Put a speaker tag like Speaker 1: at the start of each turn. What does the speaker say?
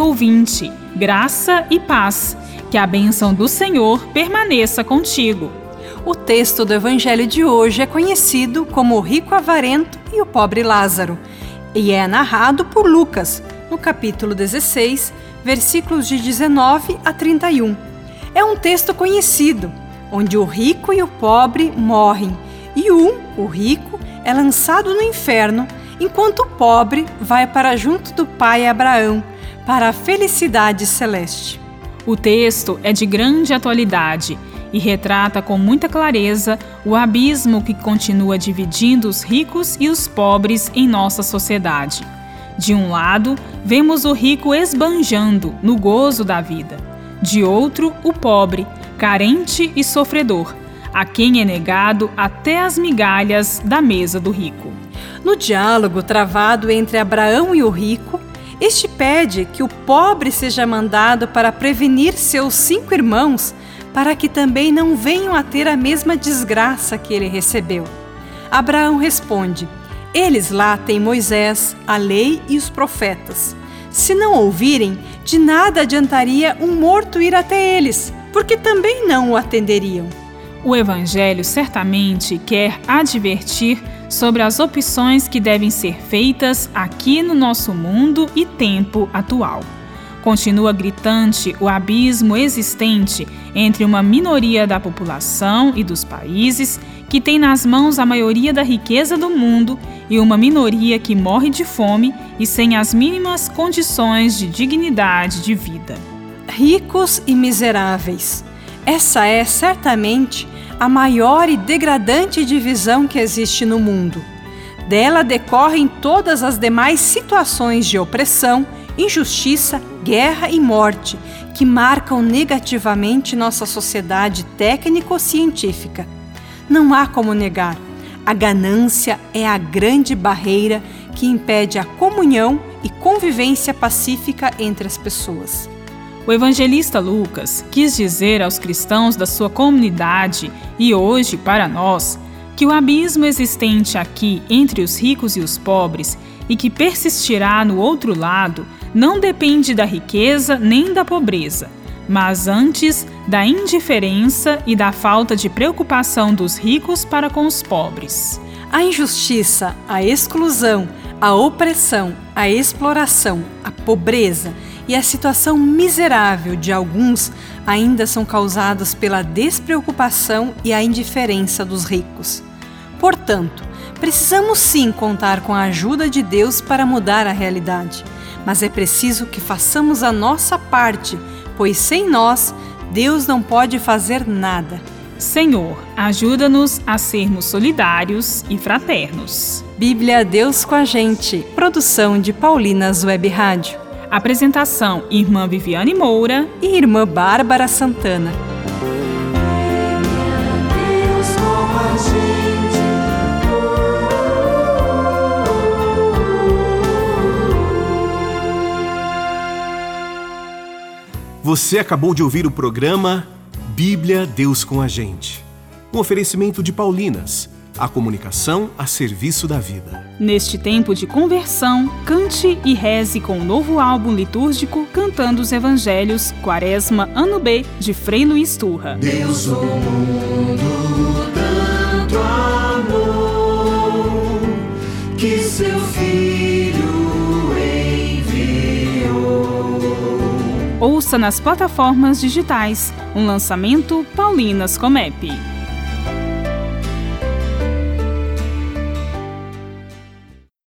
Speaker 1: ouvinte, graça e paz. Que a bênção do Senhor permaneça contigo.
Speaker 2: O texto do Evangelho de hoje é conhecido como o rico avarento e o pobre Lázaro e é narrado por Lucas, no capítulo 16, versículos de 19 a 31. É um texto conhecido, onde o rico e o pobre morrem e um, o rico, é lançado no inferno, enquanto o pobre vai para junto do pai Abraão, para a felicidade celeste.
Speaker 1: O texto é de grande atualidade e retrata com muita clareza o abismo que continua dividindo os ricos e os pobres em nossa sociedade. De um lado, vemos o rico esbanjando no gozo da vida. De outro, o pobre, carente e sofredor, a quem é negado até as migalhas da mesa do rico.
Speaker 2: No diálogo travado entre Abraão e o rico, este pede que o pobre seja mandado para prevenir seus cinco irmãos, para que também não venham a ter a mesma desgraça que ele recebeu. Abraão responde: Eles lá têm Moisés, a lei e os profetas. Se não ouvirem, de nada adiantaria um morto ir até eles, porque também não o atenderiam.
Speaker 1: O Evangelho certamente quer advertir sobre as opções que devem ser feitas aqui no nosso mundo e tempo atual. Continua gritante o abismo existente entre uma minoria da população e dos países que tem nas mãos a maioria da riqueza do mundo e uma minoria que morre de fome e sem as mínimas condições de dignidade de vida.
Speaker 2: Ricos e miseráveis. Essa é certamente a maior e degradante divisão que existe no mundo. Dela decorrem todas as demais situações de opressão, injustiça, guerra e morte que marcam negativamente nossa sociedade técnico-científica. Não há como negar, a ganância é a grande barreira que impede a comunhão e convivência pacífica entre as pessoas.
Speaker 1: O evangelista Lucas quis dizer aos cristãos da sua comunidade e hoje para nós que o abismo existente aqui entre os ricos e os pobres e que persistirá no outro lado não depende da riqueza nem da pobreza, mas antes da indiferença e da falta de preocupação dos ricos para com os pobres.
Speaker 2: A injustiça, a exclusão, a opressão, a exploração, a pobreza e a situação miserável de alguns ainda são causadas pela despreocupação e a indiferença dos ricos. Portanto, precisamos sim contar com a ajuda de Deus para mudar a realidade, mas é preciso que façamos a nossa parte, pois sem nós, Deus não pode fazer nada.
Speaker 1: Senhor, ajuda-nos a sermos solidários e fraternos.
Speaker 2: Bíblia Deus com a gente. Produção de Paulinas Web Rádio.
Speaker 1: Apresentação: Irmã Viviane Moura
Speaker 2: e Irmã Bárbara Santana.
Speaker 3: Você acabou de ouvir o programa Bíblia Deus com a Gente. Um oferecimento de Paulinas a comunicação a serviço da vida.
Speaker 1: Neste tempo de conversão, cante e reze com o novo álbum litúrgico Cantando os Evangelhos, Quaresma, Ano B, de Frei Luiz Turra.
Speaker 4: Deus o mundo tanto amou que seu Filho enviou.
Speaker 1: Ouça nas plataformas digitais um lançamento Paulinas Comep.